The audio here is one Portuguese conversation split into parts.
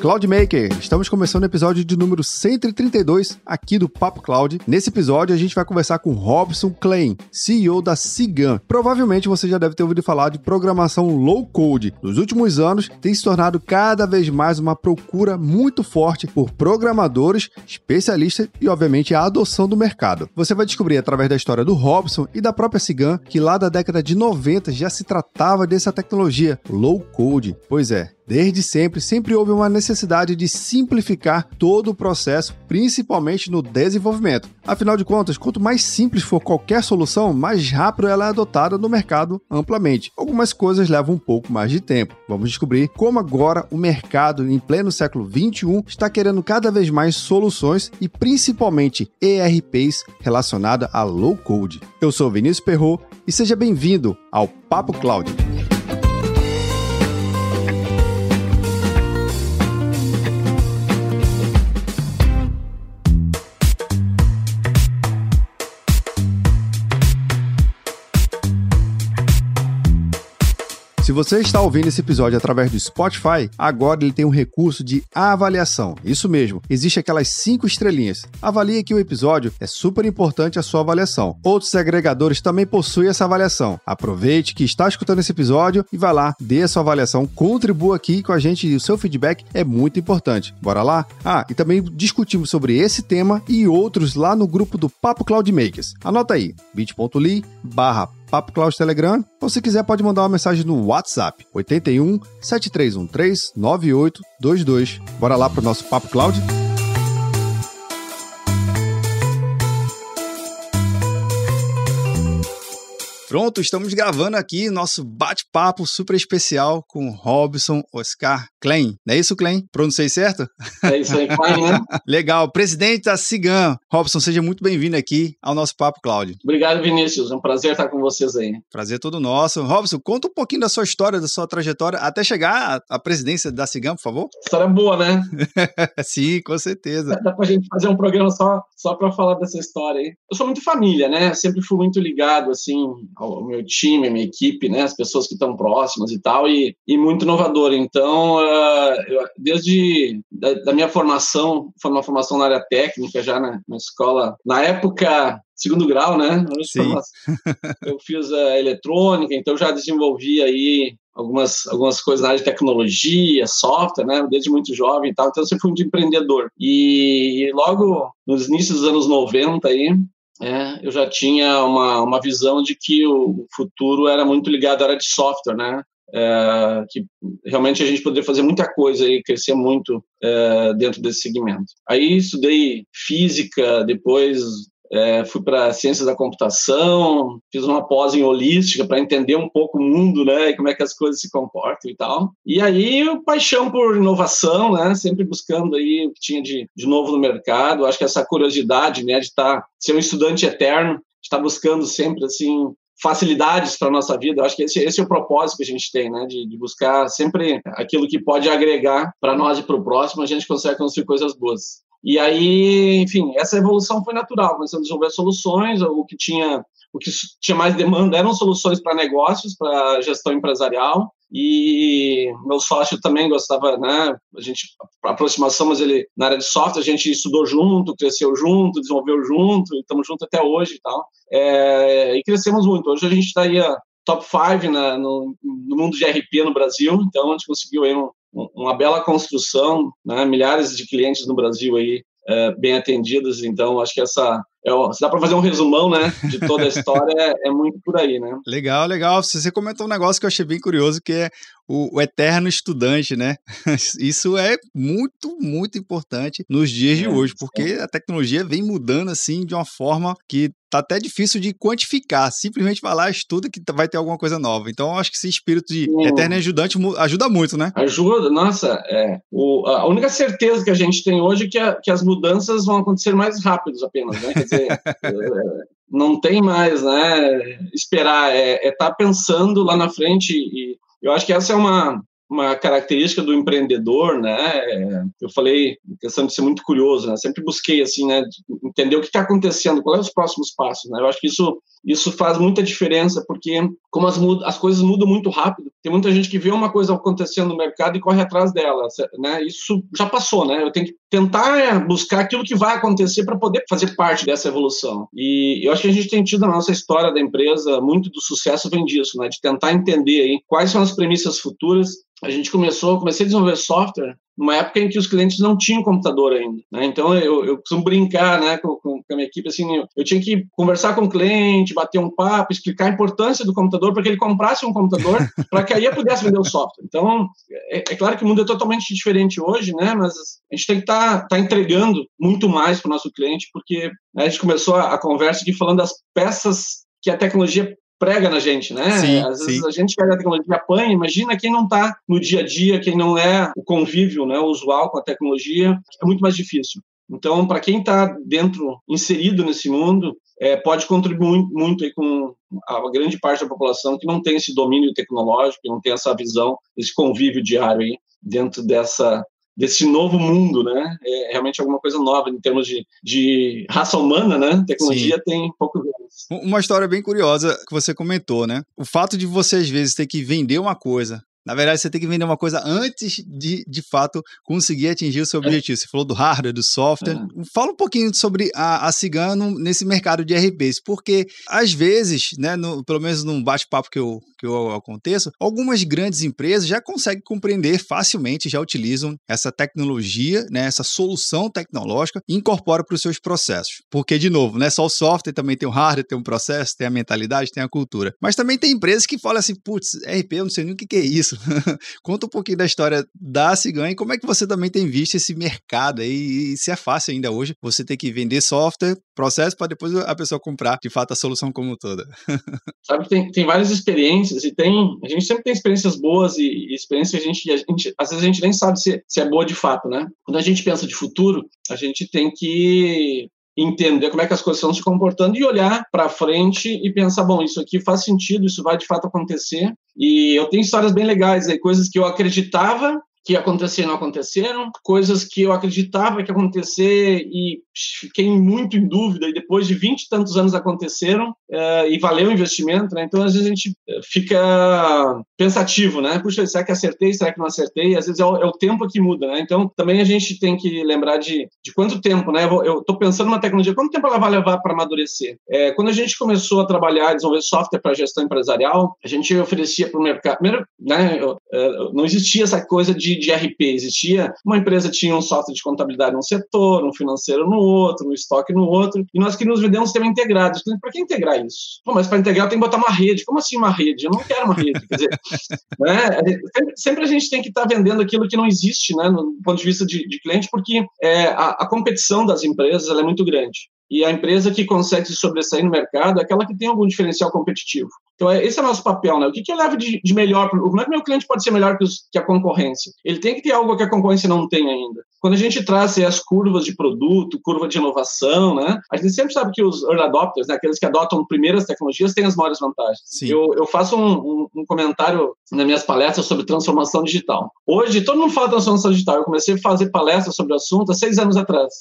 Cloudmaker, estamos começando o episódio de número 132 aqui do Papo Cloud. Nesse episódio a gente vai conversar com Robson Klein, CEO da Cigan. Provavelmente você já deve ter ouvido falar de programação low code. Nos últimos anos tem se tornado cada vez mais uma procura muito forte por programadores, especialistas e obviamente a adoção do mercado. Você vai descobrir através da história do Robson e da própria Cigan que lá da década de 90 já se tratava dessa tecnologia low code. Pois é, Desde sempre, sempre houve uma necessidade de simplificar todo o processo, principalmente no desenvolvimento. Afinal de contas, quanto mais simples for qualquer solução, mais rápido ela é adotada no mercado amplamente. Algumas coisas levam um pouco mais de tempo. Vamos descobrir como agora o mercado, em pleno século 21, está querendo cada vez mais soluções e principalmente ERPs relacionadas a low code. Eu sou Vinícius Perro e seja bem-vindo ao Papo Cloud. Se você está ouvindo esse episódio através do Spotify, agora ele tem um recurso de avaliação. Isso mesmo, existe aquelas cinco estrelinhas. Avalie aqui o episódio, é super importante a sua avaliação. Outros agregadores também possuem essa avaliação. Aproveite que está escutando esse episódio e vá lá, dê a sua avaliação, contribua aqui com a gente e o seu feedback é muito importante. Bora lá? Ah, e também discutimos sobre esse tema e outros lá no grupo do Papo Cloud Makers. Anota aí, bit.ly barra Papo Cloud Telegram, ou se quiser pode mandar uma mensagem no WhatsApp 81 7313 9822. Bora lá pro nosso Papo Cloud? Pronto, estamos gravando aqui nosso bate-papo super especial com Robson Oscar Klein. Não é isso, Klein? Pronunciei certo? É isso aí, Klein, né? Legal. Presidente da Cigan. Robson, seja muito bem-vindo aqui ao nosso Papo Cláudio. Obrigado, Vinícius. É um prazer estar com vocês aí. Prazer todo nosso. Robson, conta um pouquinho da sua história, da sua trajetória, até chegar à presidência da Cigan, por favor. História boa, né? Sim, com certeza. Dá pra gente fazer um programa só, só para falar dessa história aí. Eu sou muito família, né? Sempre fui muito ligado, assim, ao meu time, minha equipe, né, as pessoas que estão próximas e tal, e, e muito inovador. Então, uh, eu, desde da, da, minha formação, foi uma formação na área técnica já na, na escola, na época segundo grau, né? Sim. Eu fiz a eletrônica, então já desenvolvi aí algumas, algumas coisas na área de tecnologia, software, né? Desde muito jovem e tal. Então, eu sempre fui um empreendedor. E, e logo nos inícios dos anos 90 aí, é, eu já tinha uma, uma visão de que o futuro era muito ligado à área de software, né? É, que realmente a gente poderia fazer muita coisa e crescer muito é, dentro desse segmento. Aí estudei física, depois é, fui para ciências da computação, fiz uma pós em holística para entender um pouco o mundo, né, e como é que as coisas se comportam e tal. E aí, paixão por inovação, né, sempre buscando aí o que tinha de, de novo no mercado. Acho que essa curiosidade, né, de estar, tá, ser um estudante eterno, estar tá buscando sempre, assim, facilidades para nossa vida. Eu acho que esse, esse, é o propósito que a gente tem, né? De, de buscar sempre aquilo que pode agregar para nós e para o próximo, a gente consegue construir coisas boas. E aí, enfim, essa evolução foi natural. Começamos a desenvolver soluções, o que tinha o que tinha mais demanda eram soluções para negócios, para gestão empresarial. E meu sócio também gostava, né? A gente, a aproximação, mas ele, na área de software, a gente estudou junto, cresceu junto, desenvolveu junto, e estamos juntos até hoje e tal. É, e crescemos muito. Hoje a gente está aí top 5 no, no, mundo de RP no Brasil, então a gente conseguiu aí um, uma bela construção, né? milhares de clientes no Brasil aí é, bem atendidos, então acho que essa é, se dá para fazer um resumão, né, de toda a história, é, é, muito por aí, né? Legal, legal. Você comentou um negócio que eu achei bem curioso, que é o, o eterno estudante, né? Isso é muito, muito importante nos dias é, de hoje, porque é. a tecnologia vem mudando assim de uma forma que tá até difícil de quantificar. Simplesmente vai lá, estuda que vai ter alguma coisa nova. Então, acho que esse espírito de eterno ajudante ajuda muito, né? Ajuda, nossa. É. O, a única certeza que a gente tem hoje é que, a, que as mudanças vão acontecer mais rápidos apenas, né? Quer dizer, é, não tem mais, né? Esperar, é estar é tá pensando lá na frente e eu acho que essa é uma uma característica do empreendedor, né? Eu falei questão de ser muito curioso, né? Sempre busquei assim, né? Entender o que está acontecendo, quais são os próximos passos, né? Eu acho que isso isso faz muita diferença porque como as, as coisas mudam muito rápido, tem muita gente que vê uma coisa acontecendo no mercado e corre atrás dela, né? Isso já passou, né? Eu tenho que tentar buscar aquilo que vai acontecer para poder fazer parte dessa evolução. E eu acho que a gente tem tido na nossa história da empresa muito do sucesso vem disso, né? De tentar entender aí quais são as premissas futuras a gente começou, comecei a desenvolver software numa época em que os clientes não tinham computador ainda. Né? Então eu, eu costumo brincar né, com, com, a minha equipe assim, eu, eu, tinha que conversar com o cliente, bater um papo, explicar a importância do computador para que ele comprasse um computador para que aí eu pudesse vender o software. Então é, é, claro que o mundo é totalmente diferente hoje, né? Mas a gente tem que estar tá, tá entregando muito mais para o nosso cliente porque né, a gente começou a, a conversa aqui falando das peças que a tecnologia prega na gente, né? Sim, Às vezes sim. a gente pega a tecnologia apanha, imagina quem não está no dia a dia, quem não é o convívio né, usual com a tecnologia, é muito mais difícil. Então, para quem está dentro, inserido nesse mundo, é, pode contribuir muito aí com a grande parte da população que não tem esse domínio tecnológico, que não tem essa visão, esse convívio diário aí dentro dessa desse novo mundo, né? É realmente alguma coisa nova em termos de, de raça humana, né? Tecnologia Sim. tem poucos anos. Uma história bem curiosa que você comentou, né? O fato de você às vezes ter que vender uma coisa na verdade, você tem que vender uma coisa antes de, de fato, conseguir atingir o seu objetivo. Você falou do hardware, do software. É. Fala um pouquinho sobre a, a Cigano nesse mercado de RPs, porque às vezes, né, no, pelo menos num bate-papo que eu, que eu aconteço, algumas grandes empresas já conseguem compreender facilmente, já utilizam essa tecnologia, né, essa solução tecnológica e incorporam para os seus processos. Porque, de novo, não é só o software, também tem o hardware, tem um processo, tem a mentalidade, tem a cultura. Mas também tem empresas que falam assim, putz, RP, eu não sei nem o que, que é isso. Conta um pouquinho da história da Ciganha e como é que você também tem visto esse mercado aí e se é fácil ainda hoje você ter que vender software, processo, para depois a pessoa comprar de fato a solução como toda. Sabe tem, tem várias experiências e tem, a gente sempre tem experiências boas e, e experiências que a gente, a gente, às vezes a gente nem sabe se, se é boa de fato, né? Quando a gente pensa de futuro, a gente tem que entender como é que as coisas estão se comportando e olhar para frente e pensar, bom, isso aqui faz sentido, isso vai de fato acontecer. E eu tenho histórias bem legais aí, coisas que eu acreditava que ia acontecer não aconteceram, coisas que eu acreditava que ia acontecer e fiquei muito em dúvida e depois de 20 e tantos anos aconteceram uh, e valeu o investimento, né? Então às vezes a gente eh, fica pensativo, né? Puxa, será que acertei, será que não acertei? Às vezes é o, é o tempo que muda, né? Então também a gente tem que lembrar de, de quanto tempo, né? Eu estou pensando numa tecnologia, quanto tempo ela vai levar para amadurecer? É, quando a gente começou a trabalhar, desenvolver software para gestão empresarial, a gente oferecia para o mercado, primeiro, né? Não existia essa coisa de de RP existia, uma empresa tinha um software de contabilidade num setor, um financeiro no outro, um estoque no outro, e nós queríamos vender um sistema integrado. Para que integrar isso? Pô, mas para integrar tem que botar uma rede. Como assim uma rede? Eu não quero uma rede. Quer dizer, né? sempre, sempre, a gente tem que estar tá vendendo aquilo que não existe, né, no ponto de vista de, de cliente, porque é, a, a competição das empresas é muito grande. E a empresa que consegue se sobressair no mercado é aquela que tem algum diferencial competitivo. Então, é, esse é o nosso papel, né? O que, que eu levo de, de melhor? Como é que meu cliente pode ser melhor que, os, que, a concorrência? Ele tem que ter algo que a concorrência não tem ainda. Quando a gente traz as curvas de produto, curva de inovação, né? A gente sempre sabe que os early adopters, né? aqueles que adotam primeiras tecnologias, têm as maiores vantagens. Eu, eu, faço um, um, um, comentário nas minhas palestras sobre transformação digital. Hoje, todo mundo fala transformação digital. Eu comecei a fazer palestras sobre o assunto há seis anos atrás.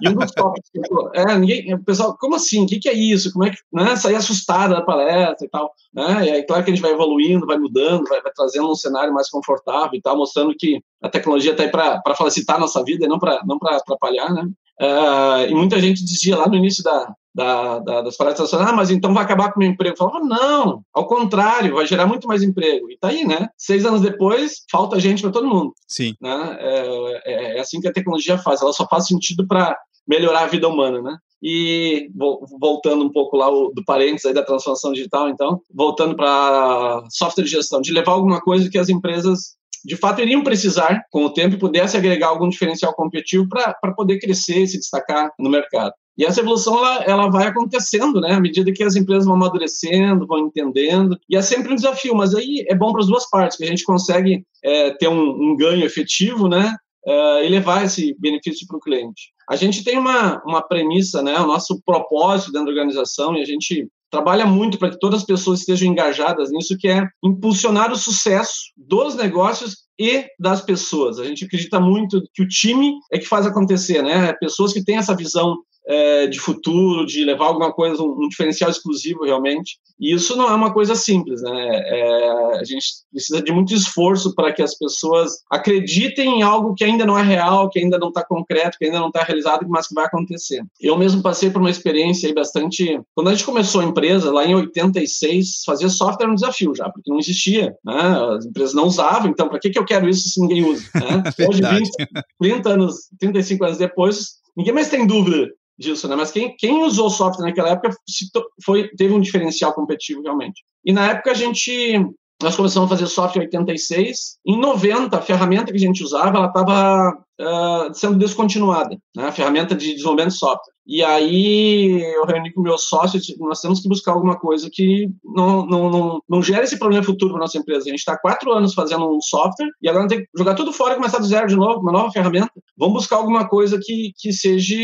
E um dos tópicos que eu, é, ninguém, o pessoal, como assim? O que, que é isso? Como é que, né? Sair assustada da palestra tal. Né? E aí, claro que a gente vai evoluindo, vai mudando, vai, vai trazendo um cenário mais confortável e tal, mostrando que a tecnologia está aí para facilitar a nossa vida e não para não atrapalhar, né? Uh, e muita gente dizia lá no início da, da, da, das palestras, ah, mas então vai acabar com o meu emprego. Eu falava, não, ao contrário, vai gerar muito mais emprego. E tá aí, né? Seis anos depois, falta gente para todo mundo. Sim. Né? É, é, é, assim que a tecnologia faz, ela só faz sentido para melhorar a vida humana, né? E voltando um pouco lá do parênteses aí da transformação digital, então, voltando para software de gestão, de levar alguma coisa que as empresas de fato iriam precisar com o tempo e pudesse agregar algum diferencial competitivo para poder crescer e se destacar no mercado. E essa evolução ela, ela vai acontecendo, né? À medida que as empresas vão amadurecendo, vão entendendo. E é sempre um desafio, mas aí é bom para as duas partes, que a gente consegue é, ter um, um, ganho efetivo, né? É, e levar esse benefício para o cliente. A gente tem uma, uma premissa, né? O nosso propósito dentro da organização, e a gente trabalha muito para que todas as pessoas estejam engajadas nisso, que é impulsionar o sucesso dos negócios e das pessoas. A gente acredita muito que o time é que faz acontecer, né? Pessoas que têm essa visão é, de futuro, de levar alguma coisa, um, um, diferencial exclusivo realmente. E isso não é uma coisa simples, né? É, a gente precisa de muito esforço para que as pessoas acreditem em algo que ainda não é real, que ainda não está concreto, que ainda não está realizado, mas que vai acontecer. Eu mesmo passei por uma experiência aí bastante. Quando a gente começou a empresa, lá em 86, fazer software era um desafio já, porque não existia, né? As empresas não usavam, então para que, que eu quero isso se ninguém usa? Né? Hoje, 20, 30 anos, 35 anos depois, ninguém mais tem dúvida disso, né? Mas quem, quem usou software naquela época foi, teve um diferencial competitivo realmente. E na época a gente nós começamos a fazer software em 86. Em 90, a ferramenta que a gente usava, ela estava uh, ah, sendo descontinuada, né? a ferramenta de desenvolvimento de software. E aí eu reuni com o meu sócio e disse, nós temos que buscar alguma coisa que não, não, não, não gere esse problema futuro para nossa empresa. A gente está quatro anos fazendo um software e agora tem que jogar tudo fora e começar do zero de novo, uma nova ferramenta. Vamos buscar alguma coisa que, que seja,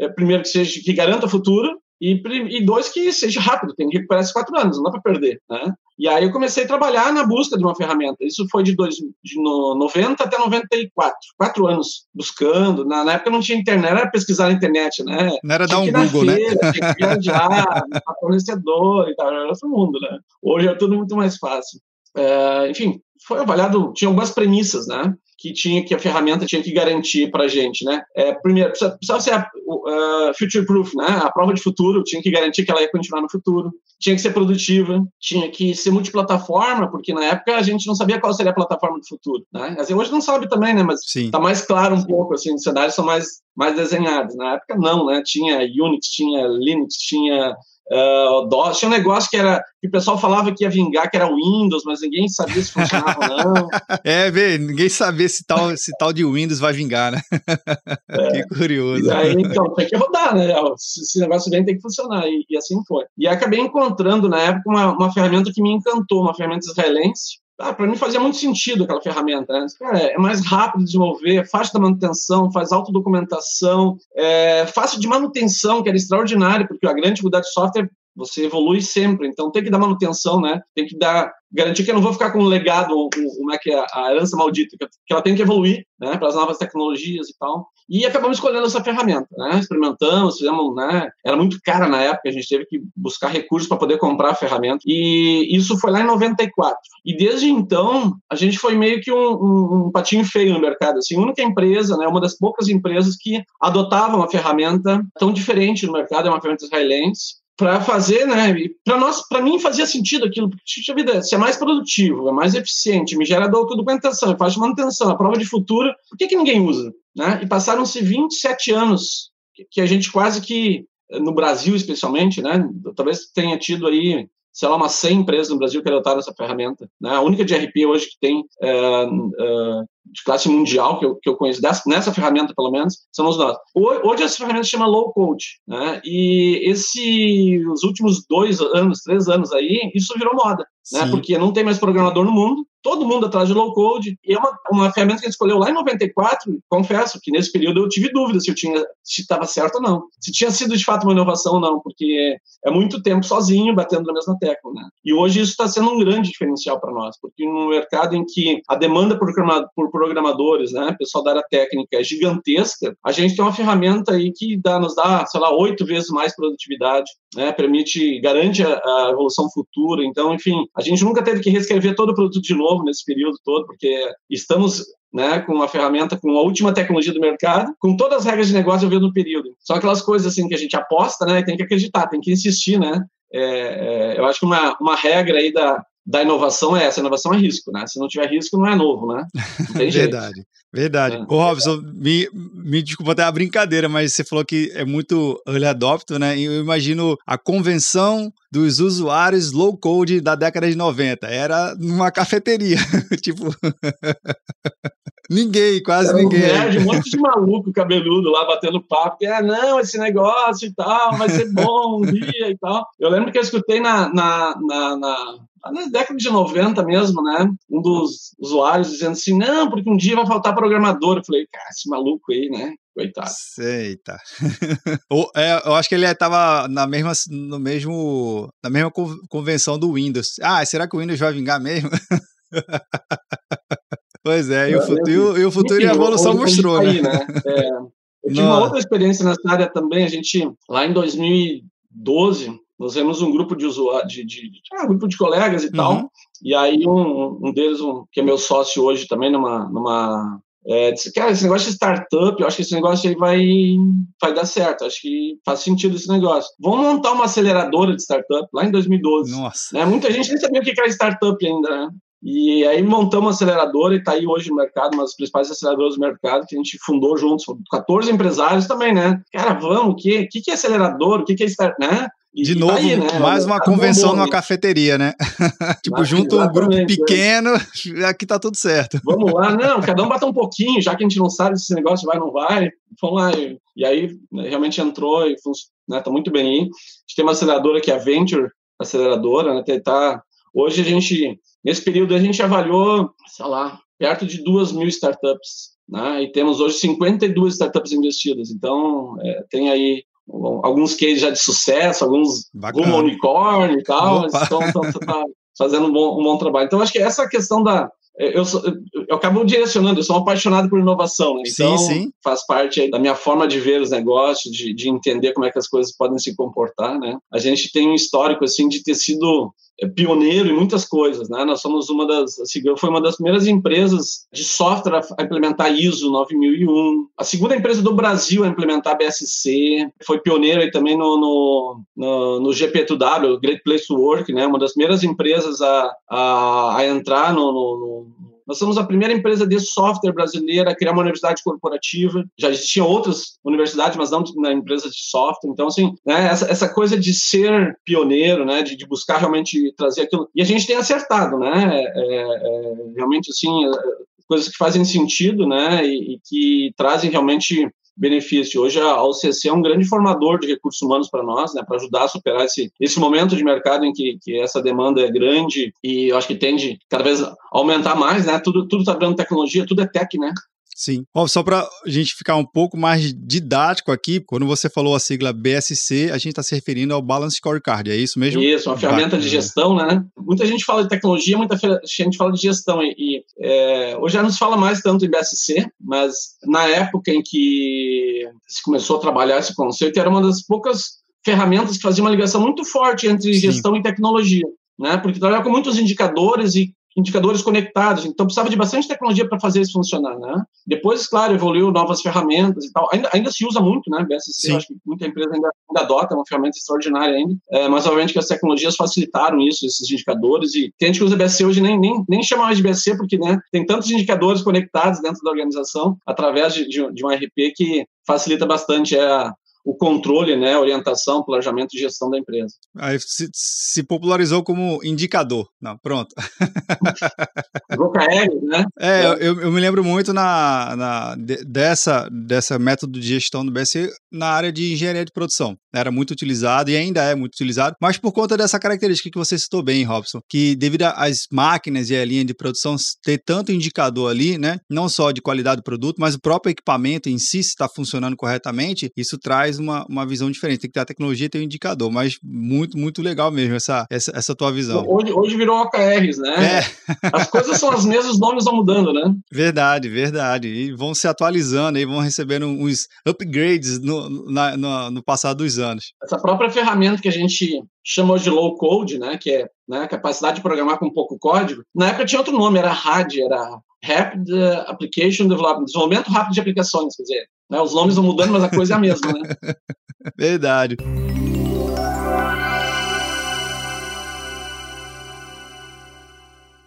é, primeiro, que seja que garanta o futuro e, e dois, que seja rápido, tem que recuperar esses quatro anos, não dá para perder, né? E aí eu comecei a trabalhar na busca de uma ferramenta. Isso foi de, dois, de no, 90 até 94, quatro anos buscando. Na, na, época não tinha internet, era pesquisar na internet, né? Não era dar um Google, né? feira, né? Tinha que viajar, fornecedor e tal, era outro mundo, né? Hoje é tudo muito mais fácil. É, enfim, foi avaliado, tinha algumas premissas, né? Que tinha que a ferramenta tinha que garantir para a gente, né? É, primeiro, precisava, precisava ser uh, future proof, né? A prova de futuro tinha que garantir que ela ia continuar no futuro, tinha que ser produtiva, tinha que ser multiplataforma, porque na época a gente não sabia qual seria a plataforma do futuro, né? Assim, hoje não sabe também, né? Mas está mais claro um pouco, assim, os cenários são mais mais desenhados. Na época não, né? Tinha Unix, tinha Linux, tinha uh, DOS. Tinha um negócio que era que o pessoal falava que ia vingar, que era Windows, mas ninguém sabia se funcionava ou não. é, vê, ninguém sabia se tal, se tal de Windows vai vingar, né? É. que curioso. Aí, então, tem que rodar, né? Esse negócio bem tem que funcionar. E, e, assim foi. E acabei encontrando, na época, uma, uma ferramenta que me encantou, uma ferramenta israelense, ah, para mim fazia muito sentido aquela ferramenta, né? Cara, é mais rápido de desenvolver, fácil da manutenção, faz autodocumentação, é fácil de manutenção, que era extraordinário, porque a grande dificuldade de software você evolui sempre, então tem que dar manutenção, né? Tem que dar garantir que eu não vou ficar com um legado, como é que é a herança maldita, que ela tem que evoluir, né, para as novas tecnologias e tal. E acabamos escolhendo essa ferramenta, né? Experimentamos, fizemos, né? Era muito cara na época, a gente teve que buscar recursos para poder comprar a ferramenta. E isso foi lá em 94. E desde então, a gente foi meio que um, um, um patinho feio no mercado, assim, a única empresa, né, uma das poucas empresas que adotava uma ferramenta tão diferente no mercado, é uma ferramenta israelense, para fazer, né? Para nós, para mim fazia sentido aquilo, porque vida, se é mais produtivo, é mais eficiente, me gera documentação, faz manutenção, a prova de futuro, por que, que ninguém usa? Né? E passaram-se 27 anos que a gente quase que no Brasil especialmente, né? Talvez tenha tido aí sei lá, umas 100 empresas no Brasil que adotaram essa ferramenta. Né? A única de RP hoje que tem é, é, de classe mundial, que eu, que eu conheço, dessa, nessa ferramenta pelo menos, somos nós. Hoje essa ferramenta se chama Low Code. Né? E esse, os últimos dois anos, três anos aí, isso virou moda. Né? Porque não tem mais programador no mundo, todo mundo atrás de low code. E é uma, uma ferramenta que a gente escolheu lá em 94. Confesso que nesse período eu tive dúvida se eu tinha se estava certo ou não, se tinha sido de fato uma inovação ou não, porque é muito tempo sozinho batendo na mesma tecla, né? E hoje isso está sendo um grande diferencial para nós, porque no mercado em que a demanda por, por programadores, né, pessoal da área técnica é gigantesca, a gente tem uma ferramenta aí que dá, nos dá, sei lá, oito vezes mais produtividade, né? Permite, garante a, a evolução futura. Então, enfim, a gente nunca teve que reescrever todo o produto de novo novo nesse período todo, porque estamos né, com uma ferramenta com a última tecnologia do mercado, com todas as regras de negócio eu no período. São aquelas coisas assim que a gente aposta, né, tem que acreditar, tem que insistir, né. É, é, eu acho que uma, uma regra aí da, da inovação é essa, inovação é risco, né? Se não tiver risco, não é novo, né? verdade, verdade. É. Ô, Robson, me, me desculpa até a brincadeira, mas você falou que é muito early adopter, né? E eu imagino a convenção dos usuários low code da década de 90. Era numa cafeteria, tipo... Ninguém, quase Era ninguém. Um, nerd, um monte de maluco cabeludo lá batendo papo. Que, ah, não, esse negócio e tal, vai ser bom um dia e tal. Eu lembro que eu escutei na, na, na, na na década de 90 mesmo, né? Um dos usuários dizendo assim: não, porque um dia vai faltar programador. Eu falei, cara, esse maluco aí, né? coitado. Eita. é, eu acho que ele estava na mesma, no mesmo, na mesma convenção do Windows. Ah, será que o Windows vai vingar mesmo? pois é, e o, futuro, e o futuro e a evolução mostrou, né? Aí, né? É, eu tive uma outra experiência nessa área também. A gente, lá em 2012, nós vemos um grupo de usuários, de, de, de ah, grupo de colegas e uhum. tal, e aí um, um deles, um, que é meu sócio hoje também numa, numa é, disse, cara, esse negócio de startup, eu acho que esse negócio aí vai, vai dar certo, acho que faz sentido esse negócio. Vamos montar uma aceleradora de startup lá em 2012. Nossa. Né? Muita gente nem sabia o que era startup ainda, né? E aí montamos uma aceleradora e está aí hoje no mercado, uma das principais aceleradoras do mercado, que a gente fundou juntos, 14 empresários também, né? Cara, vamos, o que, que, que é acelerador? O que, que é startup, né? De novo, tá aí, né? mais uma convenção numa cafeteria, né? tipo, Mas, junto um grupo né? pequeno, aqui tá tudo certo. Vamos lá, não, cada um bata um pouquinho, já que a gente não sabe se esse negócio vai ou não vai, vamos lá. E, aí, né, realmente entrou e né, tá muito bem aí. A gente tem uma aceleradora que é a Venture Aceleradora, né? Tá, hoje a gente, nesse período, a gente avaliou, sei lá, perto de duas mil startups. Né? E temos hoje 52 startups investidas. Então, é, tem aí alguns cases já de sucesso, alguns rumo unicórnio e tal, estão, tá fazendo um bom, um bom trabalho. Então, acho que essa questão da. Eu, sou, eu acabo direcionando, eu sou um apaixonado por inovação, né? então sim, sim. faz parte da minha forma de ver os negócios, de, de entender como é que as coisas podem se comportar. Né? A gente tem um histórico assim de ter sido pioneiro em muitas coisas, né? Nós somos uma das, a foi uma das primeiras empresas de software a implementar ISO 9001, a segunda empresa do Brasil a implementar BSC, foi pioneiro aí também no, no, no, no GP2W, Great Place to Work, né? Uma das primeiras empresas a, a, a entrar no, no, nós somos a primeira empresa de software brasileira a criar uma universidade corporativa. Já existiam outras universidades, mas não na empresa de software. Então, assim, né, essa, essa coisa de ser pioneiro, né, de, de, buscar realmente trazer aquilo. E a gente tem acertado, né? É, é, realmente, assim, é, coisas que fazem sentido, né, e, e que trazem realmente benefício. Hoje a OCC é um grande formador de recursos humanos para nós, né, para ajudar a superar esse, esse momento de mercado em que, que essa demanda é grande e eu acho que tende cada vez a aumentar mais, né? Tudo tudo está dando tecnologia, tudo é tech, né? Sim. Bom, só para a gente ficar um pouco mais didático aqui, quando você falou a sigla BSC, a gente está se referindo ao Balance Scorecard, é isso mesmo? Isso, uma ferramenta de gestão, né? Muita gente fala de tecnologia, muita gente fala de gestão, e, e é, hoje já não se fala mais tanto em BSC, mas na época em que se começou a trabalhar esse conceito, era uma das poucas ferramentas que fazia uma ligação muito forte entre Sim. gestão e tecnologia. Né, porque trabalhava com muitos indicadores e indicadores conectados. Então, precisava de bastante tecnologia para fazer isso funcionar, né? Depois, claro, evoluiu novas ferramentas e tal. Ainda, ainda se usa muito, né? BSC, acho que muita empresa ainda, ainda adota, é uma ferramenta extraordinária ainda. É, mas, obviamente, que as tecnologias facilitaram isso, esses indicadores. E tem gente que usa BSC hoje nem, nem, nem chama mais de BSC, porque né, tem tantos indicadores conectados dentro da organização, através de, de, de um RP, que facilita bastante a, o controle, né, orientação, planejamento e gestão da empresa. Aí se, se popularizou como indicador. Não, pronto. OKR, né? É, é. Eu, eu, me lembro muito na, na, dessa, dessa método de gestão do BSC na área de engenharia de produção. Era muito utilizado e ainda é muito utilizado, mas por conta dessa característica que você citou bem, Robson, que devido às máquinas e à linha de produção ter tanto indicador ali, né, não só de qualidade do produto, mas o próprio equipamento em si está funcionando corretamente, isso traz traz uma, uma visão diferente. Tem que ter a tecnologia e ter um indicador, mas muito, muito legal mesmo essa, essa, essa tua visão. Hoje, hoje virou OKRs, né? É. As coisas são as mesmas, os nomes vão mudando, né? Verdade, verdade. E vão se atualizando e vão recebendo uns upgrades no, na, no, no passar dos anos. Essa própria ferramenta que a gente chama de low code, né, que é né, capacidade de programar com pouco código. Na época tinha outro nome, era RAD, era Rapid Application Development, desenvolvimento rápido de aplicações, quer dizer, né? Os nomes vão mudando, mas a coisa é a mesma, né? Verdade.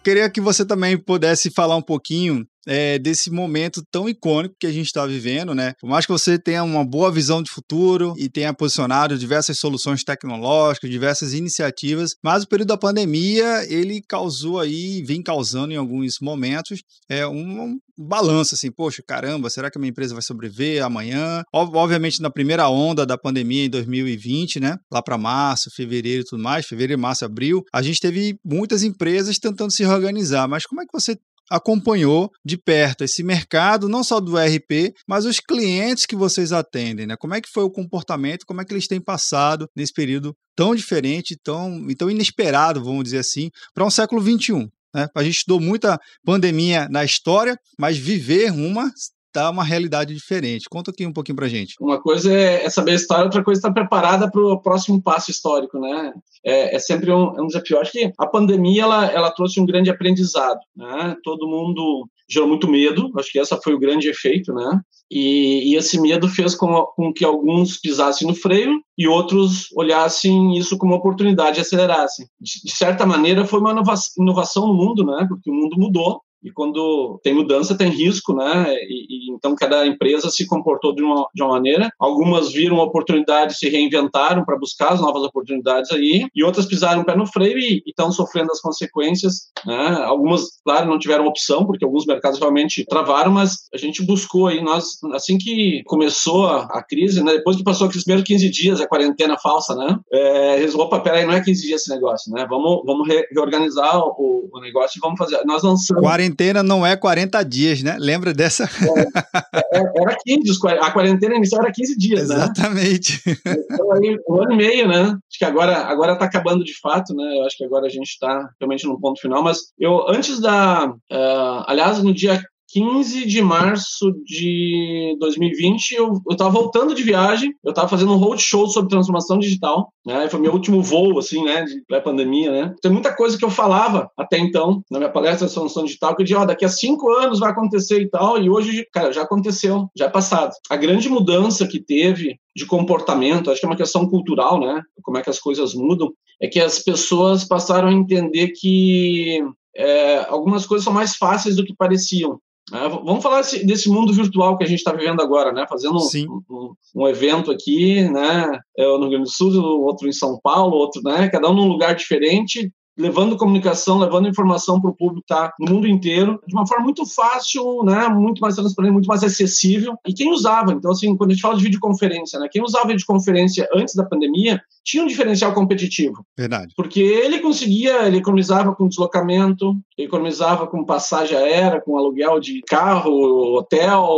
Queria que você também pudesse falar um pouquinho é, desse momento tão icônico que a gente está vivendo, né? Por mais que você tenha uma boa visão de futuro e tenha posicionado diversas soluções tecnológicas, diversas iniciativas, mas o período da pandemia ele causou aí, vem causando em alguns momentos, é, um, balanço assim, poxa, caramba, será que a minha empresa vai sobreviver amanhã? Obviamente na primeira onda da pandemia em 2020, né? Lá para março, fevereiro e tudo mais, fevereiro, março, abril, a gente teve muitas empresas tentando se reorganizar, mas como é que você acompanhou de perto esse mercado, não só do ERP, mas os clientes que vocês atendem, né? Como é que foi o comportamento, como é que eles têm passado nesse período tão diferente, tão, tão inesperado, vamos dizer assim, para um século XXI. Né? A gente estudou muita pandemia na história, mas viver uma está uma realidade diferente. Conta aqui um pouquinho para gente. Uma coisa é saber a história, outra coisa é estar preparada para o próximo passo histórico, né? É, é sempre um, é um desafio. Acho que a pandemia ela, ela trouxe um grande aprendizado, né? Todo mundo gerou muito medo, acho que essa foi o grande efeito, né? E, e esse medo fez com, com, que alguns pisassem no freio e outros olhassem isso como oportunidade e acelerassem. De, de certa maneira, foi uma inovação no mundo, né? Porque o mundo mudou e quando tem mudança, tem risco, né? E, e, então cada empresa se comportou de uma, de uma maneira. Algumas viram a oportunidade, se reinventaram para buscar as novas oportunidades aí, e outras pisaram o pé no freio e estão sofrendo as consequências. Né? Algumas, claro, não tiveram opção, porque alguns mercados realmente travaram, mas a gente buscou aí, nós, assim que começou a, a crise, né? Depois que passou aqueles primeiros 15 dias, a quarentena falsa, né? É, resolveu, opa, peraí, não é 15 dias esse negócio, né? Vamos, vamos re, reorganizar o, o negócio e vamos fazer. Nós lançamos quarentena não é 40 dias, né? Lembra dessa? É, é era 15, a quarentena inicial era 15 dias, né? Exatamente. né? Então, aí, um ano e meio, né? Acho que agora agora está acabando de fato, né? Eu acho que agora a gente está realmente no ponto final, mas eu, antes da... Uh, aliás, no dia 15 de março de 2020, eu estava voltando de viagem, eu estava fazendo um roadshow sobre transformação digital, né? Foi meu último voo, assim, né, de pré-pandemia, né? Tem muita coisa que eu falava até então, na minha palestra de transformação digital, que eu dizia, ó, oh, daqui a cinco anos vai acontecer e tal, e hoje, cara, já aconteceu, já é passado. A grande mudança que teve de comportamento, acho que é uma questão cultural, né? Como é que as coisas mudam, é que as pessoas passaram a entender que é, algumas coisas são mais fáceis do que pareciam. É, vamos falar desse mundo virtual que a gente está vivendo agora, né? Fazendo um, um, um, evento aqui, né? Eu no Rio Grande do Sul, outro em São Paulo, outro, né? Cada um num lugar diferente, levando comunicação, levando informação para o público tá no mundo inteiro, de uma forma muito fácil, né, muito mais transparente, muito mais acessível. E quem usava, então assim, quando a gente fala de videoconferência, né, quem usava videoconferência antes da pandemia tinha um diferencial competitivo. Verdade. Porque ele conseguia, ele economizava com deslocamento, economizava com passagem aérea, com aluguel de carro, hotel,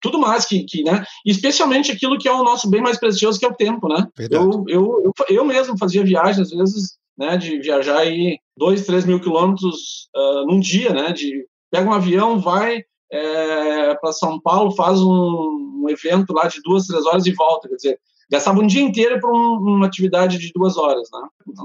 tudo mais que, que né, especialmente aquilo que é o nosso bem mais precioso, que é o tempo, né? Verdade. Eu, eu, eu, eu mesmo fazia viagens, às vezes, né, de viajar aí dois, três mil quilômetros uh, num dia, né, de pega um avião, vai é, para São Paulo, faz um, um, evento lá de duas, três horas e volta, quer dizer, gastava um dia inteiro para um, uma atividade de duas horas, né?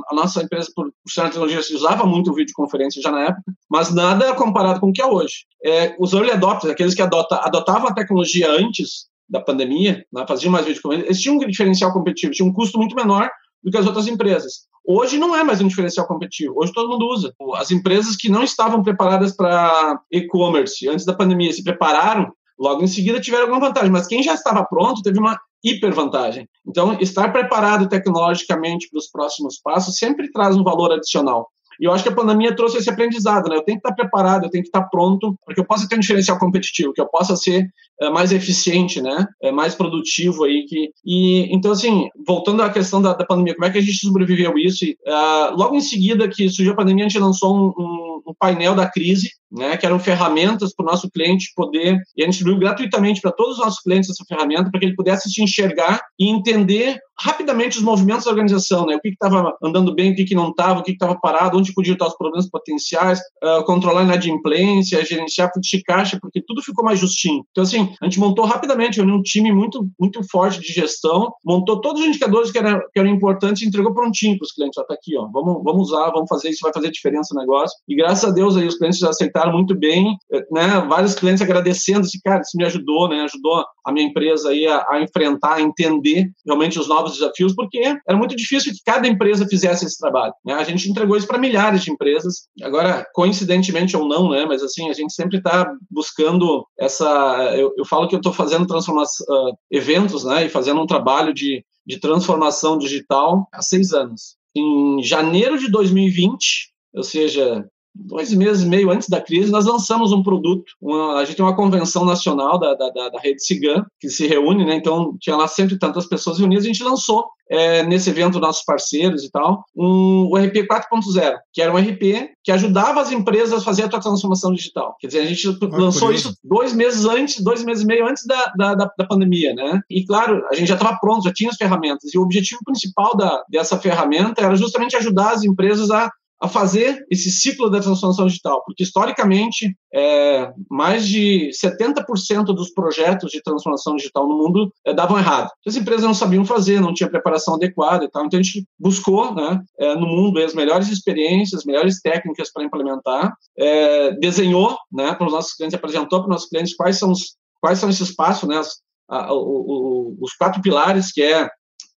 A nossa empresa, por puxar tecnologia, usava muito videoconferência já na época, mas nada comparado com o que é hoje. É, os early adopters, aqueles que adota, adotavam a tecnologia antes da pandemia, né, faziam mais videoconferência, eles tinham um diferencial competitivo, tinham um custo muito menor do que as outras empresas. Hoje não é mais um diferencial competitivo, hoje todo mundo usa. As empresas que não estavam preparadas para e-commerce antes da pandemia se prepararam, logo em seguida tiveram alguma vantagem, mas quem já estava pronto teve uma hipervantagem. Então, estar preparado tecnologicamente para os próximos passos sempre traz um valor adicional. E eu acho que a pandemia trouxe esse aprendizado, né? Eu tenho que estar preparado, eu tenho que estar pronto para que eu possa ter um diferencial competitivo, que eu possa ser é, mais eficiente, né? É, mais produtivo aí. Que... E, então, assim, voltando à questão da, da pandemia, como é que a gente sobreviveu isso? E, uh, logo em seguida que surgiu a pandemia, a gente lançou um, um, um painel da crise, né, que eram ferramentas para o nosso cliente poder, e a gente distribuiu gratuitamente para todos os nossos clientes essa ferramenta, para que ele pudesse se enxergar e entender rapidamente os movimentos da organização, né, o que estava andando bem, o que, que não estava, o que estava parado, onde podia estar os problemas potenciais, uh, controlar a inadimplência, gerenciar fluxo de caixa, porque tudo ficou mais justinho. Então, assim, a gente montou rapidamente, um time muito, muito forte de gestão, montou todos os indicadores que, era, que eram importantes e entregou prontinho para os clientes. Ó, tá aqui, ó, vamos, vamos usar, vamos fazer isso, vai fazer diferença no negócio. E graças a Deus aí os clientes aceitaram muito bem, né? Vários clientes agradecendo, assim, cara, isso me ajudou, né? Ajudou a minha empresa aí a, a, enfrentar, a entender realmente os novos desafios, porque era muito difícil que cada empresa fizesse esse trabalho. Né? A gente entregou isso para milhares de empresas. Agora, coincidentemente ou não, né? Mas assim, a gente sempre está buscando essa. Eu, eu, falo que eu estou fazendo transformação, uh, eventos, né? E fazendo um trabalho de, de transformação digital há seis anos. Em janeiro de 2020, ou seja, dois meses e meio antes da crise, nós lançamos um produto. Uma, a gente tem uma convenção nacional da, da, da, rede Cigan, que se reúne, né? Então, tinha lá cento e tantas pessoas reunidas, a gente lançou é, nesse evento, nossos parceiros e tal, um, o RP 4.0, que era um RP que ajudava as empresas a fazer a sua transformação digital. Quer dizer, a gente ah, lançou isso dois meses antes, dois meses e meio antes da, da, da, da pandemia, né? E, claro, a gente já estava pronto, já tinha as ferramentas. E o objetivo principal da, dessa ferramenta era justamente ajudar as empresas a a fazer esse ciclo da transformação digital, porque historicamente é, mais de 70% dos projetos de transformação digital no mundo é, davam errado. As empresas não sabiam fazer, não tinha preparação adequada e tal. Então a gente buscou, né, é, no mundo as melhores experiências, as melhores técnicas para implementar, é, desenhou, né, para os nossos clientes, apresentou para os nossos clientes quais são os quais são esses passos, né, as, a, o, o, os quatro pilares que é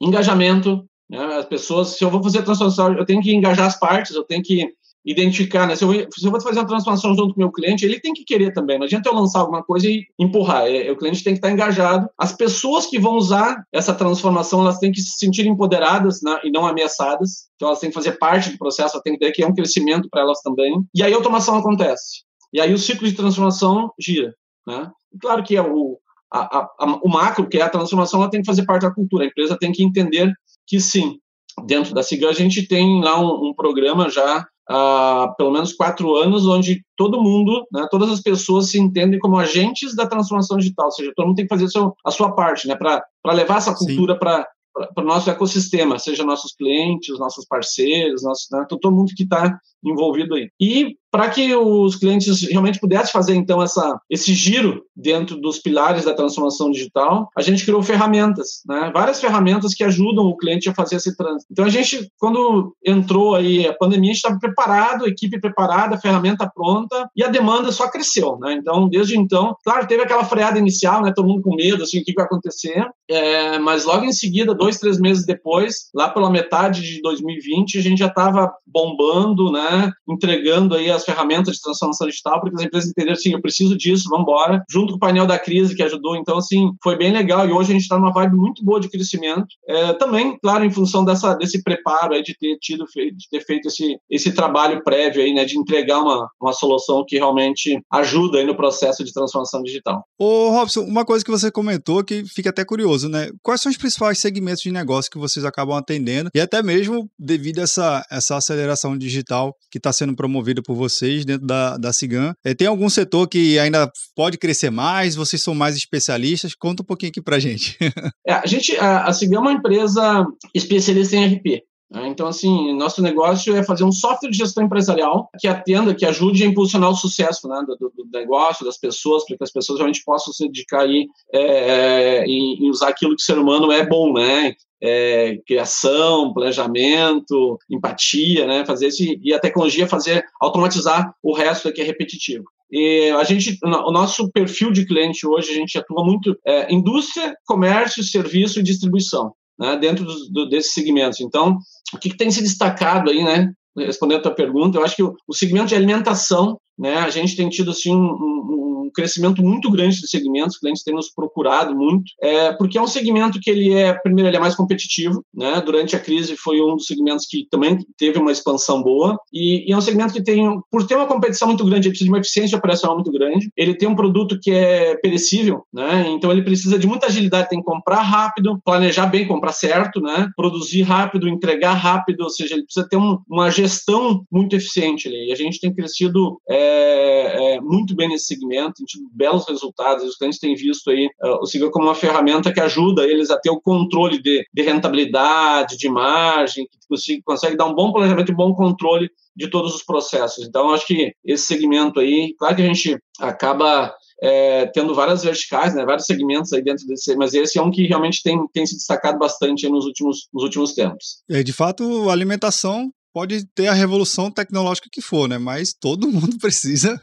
engajamento, né? As pessoas, se eu vou fazer a transformação, eu tenho que engajar as partes, eu tenho que identificar, né? Se eu, se eu vou fazer uma transformação junto com o meu cliente, ele tem que querer também. Não adianta eu lançar alguma coisa e empurrar. É, o cliente tem que estar engajado. As pessoas que vão usar essa transformação, elas têm que se sentir empoderadas né? e não ameaçadas. Então, elas têm que fazer parte do processo, elas têm que ter que é um crescimento para elas também. E aí a automação acontece. E aí o ciclo de transformação gira. Né? E claro que é o, a, a, o macro, que é a transformação, ela tem que fazer parte da cultura. A empresa tem que entender que sim, dentro da SIGA a gente tem lá um, um programa já há pelo menos quatro anos, onde todo mundo, né, todas as pessoas se entendem como agentes da transformação digital, ou seja, todo mundo tem que fazer a sua parte, né, para levar essa cultura para para o nosso ecossistema, seja nossos clientes, nossos parceiros, nossos, né, todo mundo que está envolvido aí. E para que os clientes realmente pudessem fazer então essa, esse giro dentro dos pilares da transformação digital, a gente criou ferramentas, né? várias ferramentas que ajudam o cliente a fazer esse trânsito. Então a gente, quando entrou aí a pandemia, a gente estava preparado, equipe preparada, ferramenta pronta e a demanda só cresceu. Né? Então, desde então, claro, teve aquela freada inicial, né? todo mundo com medo, assim, o que vai acontecer, é, mas logo em seguida, dois, três meses depois, lá pela metade de 2020, a gente já estava bombando, né? entregando aí as ferramentas de transformação digital para que as empresas entenderam assim, eu preciso disso, vamos embora, junto com o painel da crise que ajudou. Então, assim, foi bem legal e hoje a gente está numa vibe muito boa de crescimento. É, também, claro, em função dessa, desse preparo aí de ter tido, de ter feito esse, esse trabalho prévio aí, né, de entregar uma, uma solução que realmente ajuda aí no processo de transformação digital. Ô, Robson, uma coisa que você comentou que fica até curioso, né? Quais são os principais segmentos de negócio que vocês acabam atendendo e até mesmo devido a essa, essa aceleração digital que está sendo promovida por vocês dentro da, da Cigan. É, tem algum setor que ainda pode crescer mais? Vocês são mais especialistas? Conta um pouquinho aqui para gente. é, a gente. A, a Cigan é uma empresa especialista em RP. Né? Então, assim, nosso negócio é fazer um software de gestão empresarial que atenda, que ajude a impulsionar o sucesso né, do, do, negócio, das pessoas, para que as pessoas realmente possam se dedicar aí, é, é, em, em, usar aquilo que o ser humano é bom, né? É, criação, planejamento, empatia, né? Fazer esse, e a tecnologia fazer automatizar o resto que é repetitivo. E a gente, o nosso perfil de cliente hoje, a gente atua muito é, indústria, comércio, serviço e distribuição né, dentro do, desses segmentos. Então, o que, que, tem se destacado aí, né? Respondendo a tua pergunta, eu acho que o, o segmento de alimentação, né, a gente tem tido assim um, um crescimento muito grande de segmentos, os clientes têm nos procurado muito, é, porque é um segmento que ele é, primeiro, ele é mais competitivo, né? Durante a crise foi um dos segmentos que também teve uma expansão boa e, e é um segmento que tem, por ter uma competição muito grande, ele precisa de uma eficiência operacional muito grande, ele tem um produto que é perecível, né? Então ele precisa de muita agilidade, tem que comprar rápido, planejar bem, comprar certo, né? Produzir rápido, entregar rápido, ou seja, ele precisa ter um, uma gestão muito eficiente ali. E a gente tem crescido é, é, muito bem nesse segmento, tem tido belos resultados, os clientes têm visto aí uh, o Siga como uma ferramenta que ajuda eles a ter o controle de, de rentabilidade, de margem, que consegue dar um bom planejamento e um bom controle de todos os processos. Então, acho que esse segmento aí, claro que a gente acaba é, tendo várias verticais, né, vários segmentos aí dentro desse, mas esse é um que realmente tem, tem se destacado bastante nos últimos, nos últimos tempos. É, de fato, a alimentação pode ter a revolução tecnológica que for, né? Mas todo mundo precisa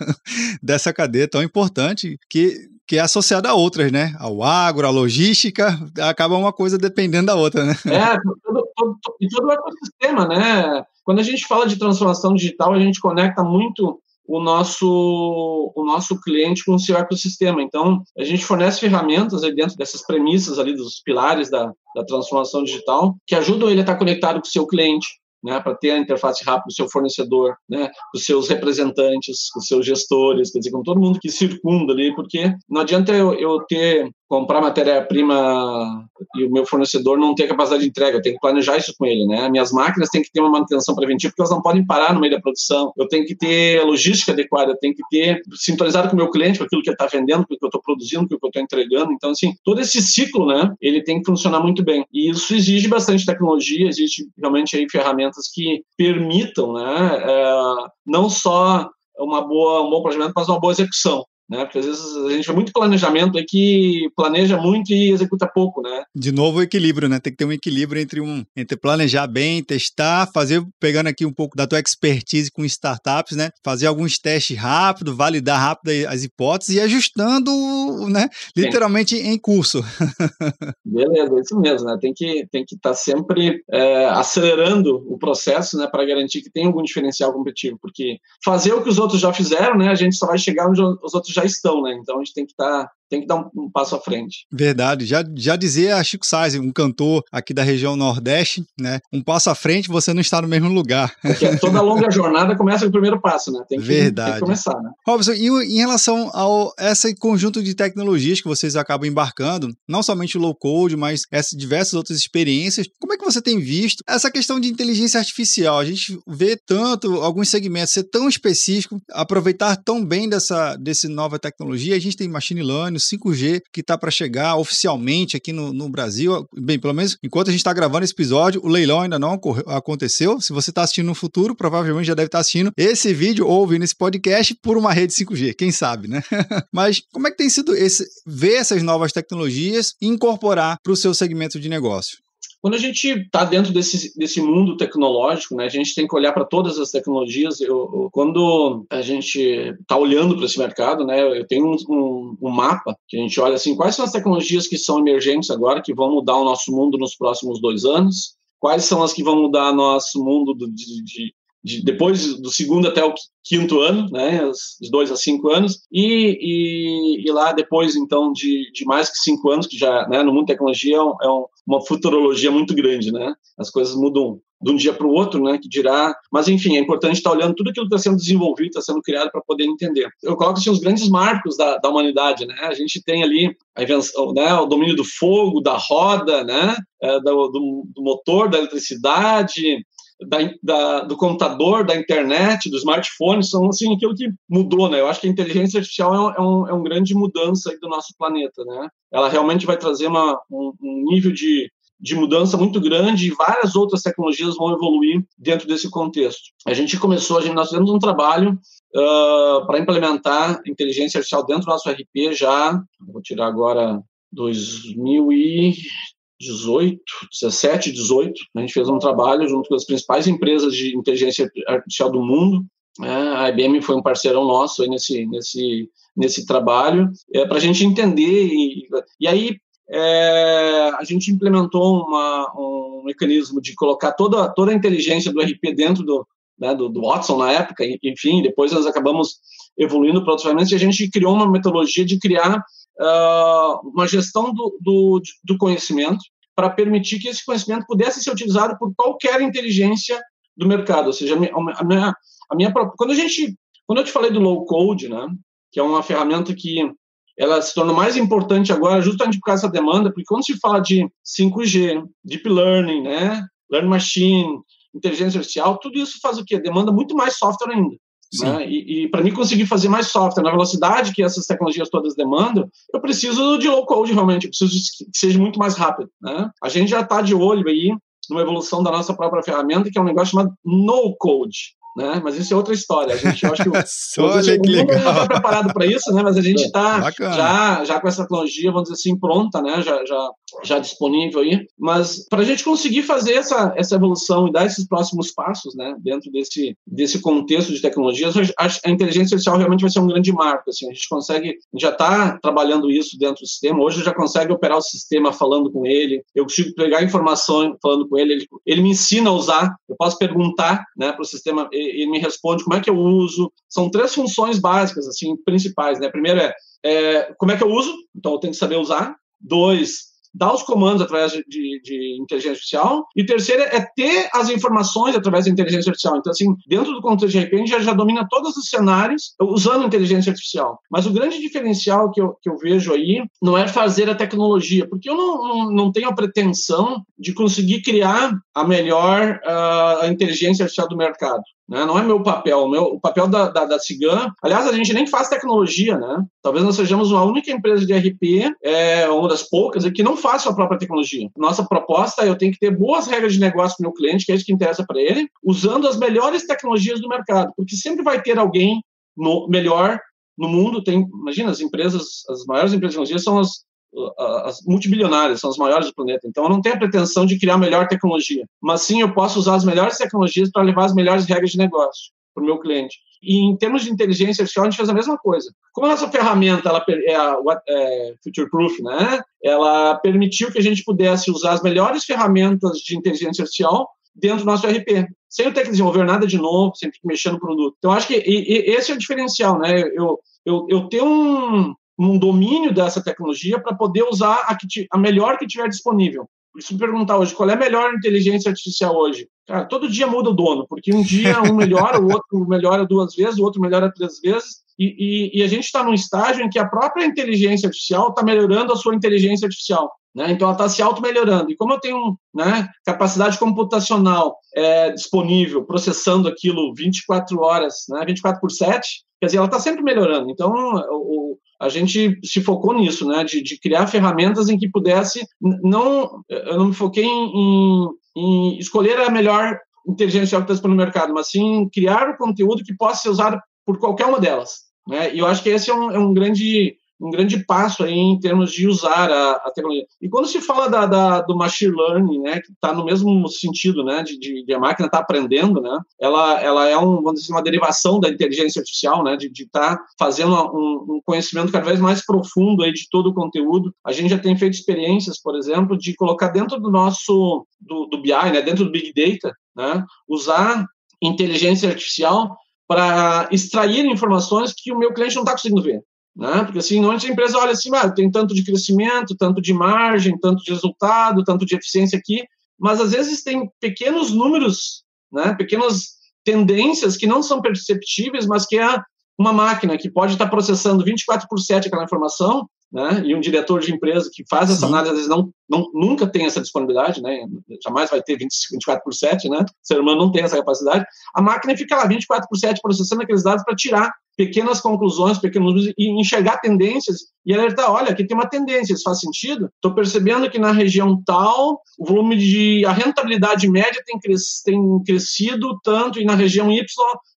dessa cadeia tão importante que que é associada a outras, né? Ao agro, à logística, acaba uma coisa dependendo da outra, né? É, todo, todo, todo o ecossistema, né? Quando a gente fala de transformação digital, a gente conecta muito o nosso, o nosso cliente com o seu ecossistema. Então, a gente fornece ferramentas aí dentro dessas premissas ali, dos pilares da, da transformação digital, que ajudam ele a estar conectado com o seu cliente, né, para ter a interface rápida com o seu fornecedor, né, os seus representantes, os seus gestores, quer dizer, com todo mundo que circunda ali, porque não adianta eu, eu ter comprar matéria-prima e o meu fornecedor não ter capacidade de entrega, eu tenho que planejar isso com ele, né? Minhas máquinas têm que ter uma manutenção preventiva porque elas não podem parar no meio da produção. Eu tenho que ter logística adequada, eu tenho que ter sintonizado com o meu cliente, com aquilo que ele está vendendo, com o que eu estou produzindo, com o que eu estou entregando. Então, assim, todo esse ciclo, né? Ele tem que funcionar muito bem. E isso exige bastante tecnologia, existe realmente aí ferramentas que permitam, né? É, não só uma boa, um bom planejamento, mas uma boa execução né? Porque às vezes a gente vê muito planejamento aí que planeja muito e executa pouco, né? De novo o equilíbrio, né? Tem que ter um equilíbrio entre um entre planejar bem, testar, fazer pegando aqui um pouco da tua expertise com startups, né? Fazer alguns testes rápido, validar rápido as hipóteses e ajustando, né? Literalmente Sim. em curso. Beleza, é isso mesmo, né? Tem que tem que estar tá sempre é, acelerando o processo, né? Para garantir que tem algum diferencial competitivo, porque fazer o que os outros já fizeram, né? A gente só vai chegar onde os outros já estão, né? Então a gente tem que estar tá tem que dar um, um, passo à frente. Verdade. Já, já dizia a Chico Sainz, um cantor aqui da região Nordeste, né? Um passo à frente, você não está no mesmo lugar. Porque toda longa jornada começa com o primeiro passo, né? Tem que, Verdade. Tem que começar, né? Robson, e em relação ao esse conjunto de tecnologias que vocês acabam embarcando, não somente o low code, mas essas diversas outras experiências, como é que você tem visto essa questão de inteligência artificial? A gente vê tanto alguns segmentos ser tão específico, aproveitar tão bem dessa desse nova tecnologia. A gente tem machine learning, 5G que está para chegar oficialmente aqui no, no, Brasil. Bem, pelo menos enquanto a gente está gravando esse episódio, o leilão ainda não aconteceu. Se você está assistindo no futuro, provavelmente já deve estar tá assistindo esse vídeo ou ouvindo esse podcast por uma rede 5G, quem sabe, né? Mas como é que tem sido esse ver essas novas tecnologias e incorporar para o seu segmento de negócio? Quando a gente está dentro desse, desse mundo tecnológico, né, a gente tem que olhar para todas as tecnologias. Eu, eu, quando a gente está olhando para esse mercado, né, eu tenho um, um, um, mapa que a gente olha assim, quais são as tecnologias que são emergentes agora, que vão mudar o nosso mundo nos próximos dois anos, quais são as que vão mudar nosso mundo do, de, de, de, depois do segundo até o quinto ano, né, de dois a cinco anos, e, e, e lá depois, então, de, de, mais que cinco anos, que já, né, no mundo da tecnologia é, um, é uma futurologia muito grande, né, as coisas mudam de um dia para o outro, né, que dirá, mas enfim, é importante estar olhando tudo aquilo que está sendo desenvolvido, está sendo criado para poder entender. Eu coloco assim os grandes marcos da, da humanidade, né, a gente tem ali a invenção, né, o domínio do fogo, da roda, né, é, do, do, do motor, da eletricidade, da, da, do computador, da internet, do smartphone, são assim aquilo que mudou, né? Eu acho que a inteligência artificial é, um, é é grande mudança do nosso planeta, né? Ela realmente vai trazer uma, um, um nível de, de mudança muito grande e várias outras tecnologias vão evoluir dentro desse contexto. A gente começou, a gente, nós fizemos um trabalho uh, para implementar inteligência artificial dentro do nosso RP já, vou tirar agora 2000 e 18, 17, 18, a gente fez um trabalho junto com as principais empresas de inteligência artificial do mundo. Né? A IBM foi um parceirão nosso nesse, nesse, nesse trabalho, é, para a gente entender. E, e aí é, a gente implementou uma, um mecanismo de colocar toda, toda a inteligência do RP dentro do, né, do, do, Watson na época, enfim, depois nós acabamos evoluindo para outros ferramentas e a gente criou uma metodologia de criar uh, uma gestão do, do, do conhecimento para permitir que esse conhecimento pudesse ser utilizado por qualquer inteligência do mercado. Ou seja, a minha, a minha, quando a gente, quando eu te falei do low code, né, que é uma ferramenta que ela se torna mais importante agora justamente por causa dessa demanda, porque quando se fala de 5G, deep learning, né, learning machine, inteligência artificial, tudo isso faz o quê? Demanda muito mais software ainda. Né? E, e para mim conseguir fazer mais software na velocidade que essas tecnologias todas demandam, eu preciso de low code realmente, eu preciso que seja muito mais rápido. Né? A gente já está de olho aí numa evolução da nossa própria ferramenta, que é um negócio chamado no code né? Mas isso é outra história. A gente acha que o, Olha que legal. não está preparado para isso, né? Mas a gente está já, já com essa tecnologia, vamos dizer assim, pronta, né? Já, já, já disponível aí. Mas para a gente conseguir fazer essa, essa evolução e dar esses próximos passos, né? Dentro desse, desse contexto de tecnologias, a, a inteligência artificial realmente vai ser um grande marco. Assim, a gente consegue, já está trabalhando isso dentro do sistema. Hoje já consegue operar o sistema falando com ele. Eu consigo pegar informações falando com ele. Ele, ele me ensina a usar. Eu posso perguntar, né? Para o sistema ele me responde como é que eu uso. São três funções básicas, assim, principais, né? Primeiro é, é como é que eu uso, então eu tenho que saber usar. Dois, dar os comandos através de, de, de, inteligência artificial. E terceiro é ter as informações através da inteligência artificial. Então, assim, dentro do contexto de gente já, já domina todos os cenários usando inteligência artificial. Mas o grande diferencial que eu, que eu vejo aí não é fazer a tecnologia, porque eu não, não, não tenho a pretensão de conseguir criar a melhor uh, a inteligência artificial do mercado. Né? Não é meu papel. O, meu, o papel da, da, da Cigan, aliás, a gente nem faz tecnologia, né? Talvez nós sejamos a única empresa de RP, é, uma das poucas, que não faz sua própria tecnologia. Nossa proposta é eu tenho que ter boas regras de negócio para o meu cliente, que é isso que interessa para ele, usando as melhores tecnologias do mercado, porque sempre vai ter alguém no, melhor no mundo. Tem, imagina, as empresas, as maiores empresas de tecnologia são as as multibilionárias, são as maiores do planeta. Então, eu não tenho a pretensão de criar a melhor tecnologia, mas sim eu posso usar as melhores tecnologias para levar as melhores regras de negócio para o meu cliente. E em termos de inteligência artificial, a gente faz a mesma coisa. Como a nossa ferramenta ela é, a, é Future Proof, né? Ela permitiu que a gente pudesse usar as melhores ferramentas de inteligência artificial dentro do nosso RP, sem ter que desenvolver nada de novo, sem ter que mexer no produto. Então, acho que e, e esse é o diferencial, né? Eu, eu, eu tenho um, um domínio dessa tecnologia para poder usar a, que, a melhor que tiver disponível. Se me perguntar hoje qual é a melhor inteligência artificial hoje, cara, todo dia muda o dono, porque um dia um melhora, o outro melhora duas vezes, o outro melhora três vezes, e, e, e a gente está num estágio em que a própria inteligência artificial está melhorando a sua inteligência artificial. Né? Então, ela está se auto-melhorando. E como eu tenho né, capacidade computacional é, disponível, processando aquilo 24 horas, né, 24 por 7, quer dizer, ela está sempre melhorando. Então, o, a gente se focou nisso, né, de, de criar ferramentas em que pudesse, não, eu não me foquei em, em escolher a melhor inteligência artificial que está no mercado, mas sim criar o conteúdo que possa ser usado por qualquer uma delas. Né? E eu acho que esse é um, é um grande um grande passo aí em termos de usar a, a tecnologia. E quando se fala da, da do machine learning, né, que está no mesmo sentido, né, de, de, de a máquina estar tá aprendendo, né, ela, ela é um, vamos dizer, uma derivação da inteligência artificial, né, de estar tá fazendo um, um, conhecimento cada vez mais profundo aí de todo o conteúdo. A gente já tem feito experiências, por exemplo, de colocar dentro do nosso do, do BI, né, dentro do Big Data, né, usar inteligência artificial para extrair informações que o meu cliente não está conseguindo ver. Né? Porque assim, normalmente a empresa olha assim, ah, tem tanto de crescimento, tanto de margem, tanto de resultado, tanto de eficiência aqui, mas às vezes tem pequenos números, né? pequenas tendências que não são perceptíveis, mas que é uma máquina que pode estar processando 24 por 7 aquela informação, né? E um diretor de empresa que faz essa Sim. análise, às vezes não, não, nunca tem essa disponibilidade, né? Jamais vai ter 20, 24 por 7, né? O ser humano não tem essa capacidade. A máquina fica lá 24 por 7 processando aqueles dados para tirar pequenas conclusões, pequenos e enxergar tendências e alertar, olha, aqui tem uma tendência, isso faz sentido? Estou percebendo que na região tal, o volume de... a rentabilidade média tem, cres, tem crescido tanto, e na região Y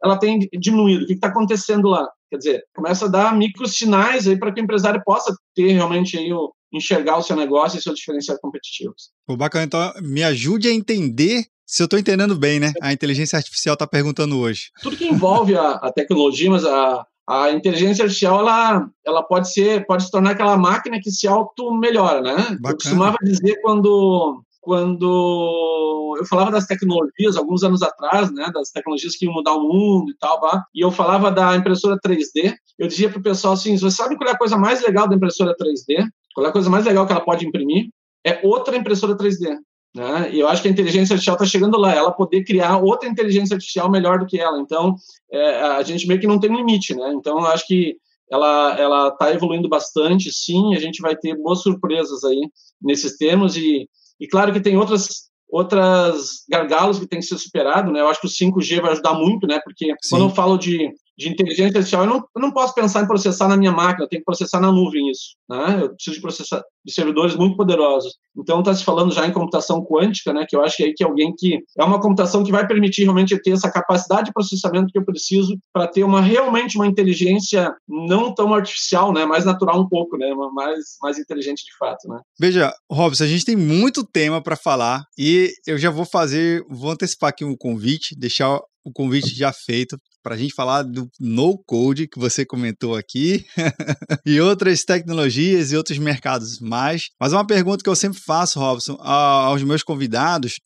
ela tem diminuído. O que está acontecendo lá? Quer dizer, começa a dar micro sinais aí para que o empresário possa ter realmente aí o, enxergar o seu negócio e seus diferenciais competitivos. Pô, bacana, então me ajude a entender se eu estou entendendo bem, né? A inteligência artificial está perguntando hoje. Tudo que envolve a, a tecnologia, mas a, a inteligência artificial ela, ela pode ser pode se tornar aquela máquina que se auto melhora, né? Bacana. Eu costumava dizer quando quando eu falava das tecnologias alguns anos atrás, né, das tecnologias que iam mudar o mundo e tal, e eu falava da impressora 3D, eu dizia para o pessoal assim, você sabe qual é a coisa mais legal da impressora 3D? Qual é a coisa mais legal que ela pode imprimir? É outra impressora 3D. Né? E eu acho que a inteligência artificial está chegando lá, ela poder criar outra inteligência artificial melhor do que ela. Então, é, a gente meio que não tem limite, né? Então, eu acho que ela ela está evoluindo bastante, sim. A gente vai ter boas surpresas aí nesses termos e, e claro que tem outras outras gargalos que tem que ser superado, né? Eu acho que o 5G vai ajudar muito, né? Porque sim. quando eu falo de de inteligência artificial, eu não, eu não posso pensar em processar na minha máquina, eu tenho que processar na nuvem isso. Né? Eu preciso de, processar, de servidores muito poderosos. Então, está se falando já em computação quântica, né, que eu acho que, aí que é alguém que é uma computação que vai permitir realmente ter essa capacidade de processamento que eu preciso para ter uma realmente uma inteligência não tão artificial, né, mais natural um pouco, né, mais, mais inteligente de fato. Né? Veja, Robson, a gente tem muito tema para falar e eu já vou fazer, vou antecipar aqui um convite, deixar o convite já feito para a gente falar do no code que você comentou aqui e outras tecnologias e outros mercados mais. Mas uma pergunta que eu sempre faço, Robson, aos meus convidados,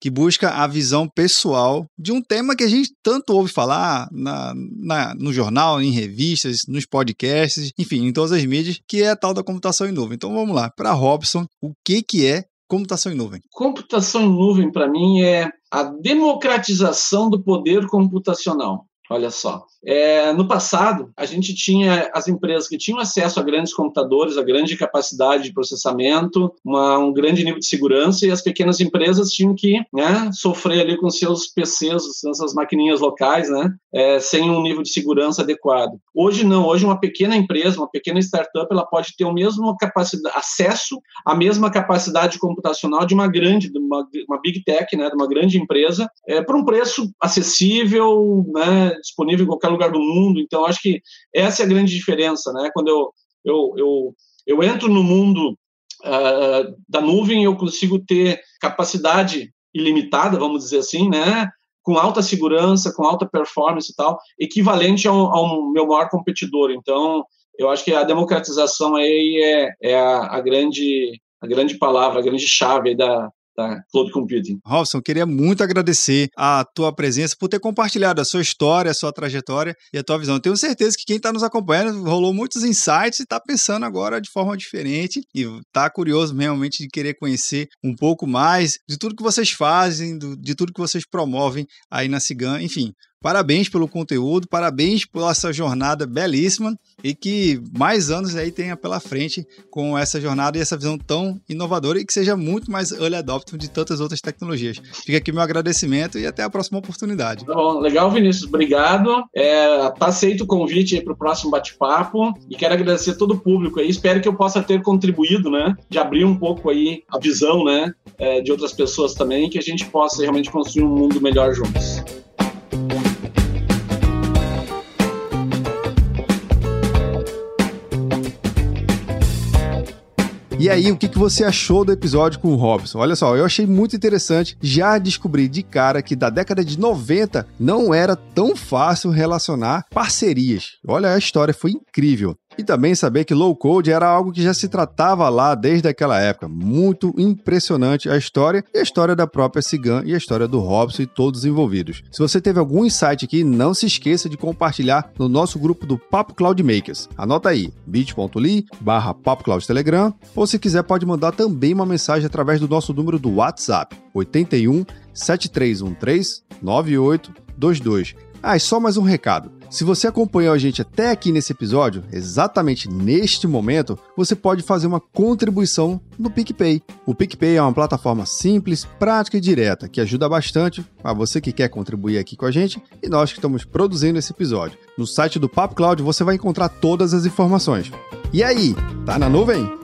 que busca a visão pessoal de um tema que a gente tanto ouve falar na, na, no jornal, em revistas, nos podcasts, enfim, em todas as mídias, que é a tal da computação em nuvem. Então vamos lá, para Robson, o que, que é computação em nuvem? Computação em nuvem, para mim, é a democratização do poder computacional. Olha só. É, no passado, a gente tinha as empresas que tinham acesso a grandes computadores, a grande capacidade de processamento, uma, um grande nível de segurança, e as pequenas empresas tinham que né, sofrer ali com seus PCs, essas maquininhas locais, né, é, sem um nível de segurança adequado. Hoje não, hoje uma pequena empresa, uma pequena startup, ela pode ter o mesmo acesso à mesma capacidade computacional de uma grande, de uma, uma big tech, né, de uma grande empresa, é, por um preço acessível, né, disponível em qualquer lugar do mundo. Então, acho que essa é a grande diferença, né? Quando eu, eu, eu, eu entro no mundo uh, da nuvem, eu consigo ter capacidade ilimitada, vamos dizer assim, né? Com alta segurança, com alta performance e tal, equivalente ao, ao meu maior competidor. Então, eu acho que a democratização aí é, é a, a grande a grande palavra, a grande chave da, da Cloud Computing. Robson, queria muito agradecer a tua presença por ter compartilhado a sua história, a sua trajetória e a tua visão. tenho certeza que quem está nos acompanhando rolou muitos insights e está pensando agora de forma diferente e está curioso realmente de querer conhecer um pouco mais de tudo que vocês fazem, de tudo que vocês promovem aí na Cigan. Enfim, Parabéns pelo conteúdo, parabéns pela essa jornada belíssima e que mais anos aí tenha pela frente com essa jornada e essa visão tão inovadora e que seja muito mais early adopter de tantas outras tecnologias. Fica aqui meu agradecimento e até a próxima oportunidade. Tá bom, legal, Vinícius, obrigado. É, tá aceito o convite para o próximo bate-papo e quero agradecer todo o público aí. Espero que eu possa ter contribuído, né, de abrir um pouco aí a visão, né, é, de outras pessoas também, que a gente possa realmente construir um mundo melhor juntos. E aí, o que, você achou do episódio com o Robson? Olha só, eu achei muito interessante. Já descobri de cara que da década de 90 não era tão fácil relacionar parcerias. Olha, a história foi incrível. E também saber que low code era algo que já se tratava lá desde aquela época. Muito impressionante a história e a história da própria Cigan e a história do Robson e todos os envolvidos. Se você teve algum insight aqui, não se esqueça de compartilhar no nosso grupo do Papo Cloud Makers. Anota aí, bit.ly barra Telegram ou se quiser pode mandar também uma mensagem através do nosso número do WhatsApp 81 7313 9822. Ah, e só mais um recado. Se você acompanhou a gente até aqui nesse episódio, exatamente neste momento, você pode fazer uma contribuição no PicPay. O PicPay é uma plataforma simples, prática e direta que ajuda bastante a você que quer contribuir aqui com a gente e nós que estamos produzindo esse episódio. No site do Papo Cloud você vai encontrar todas as informações. E aí, tá na nuvem?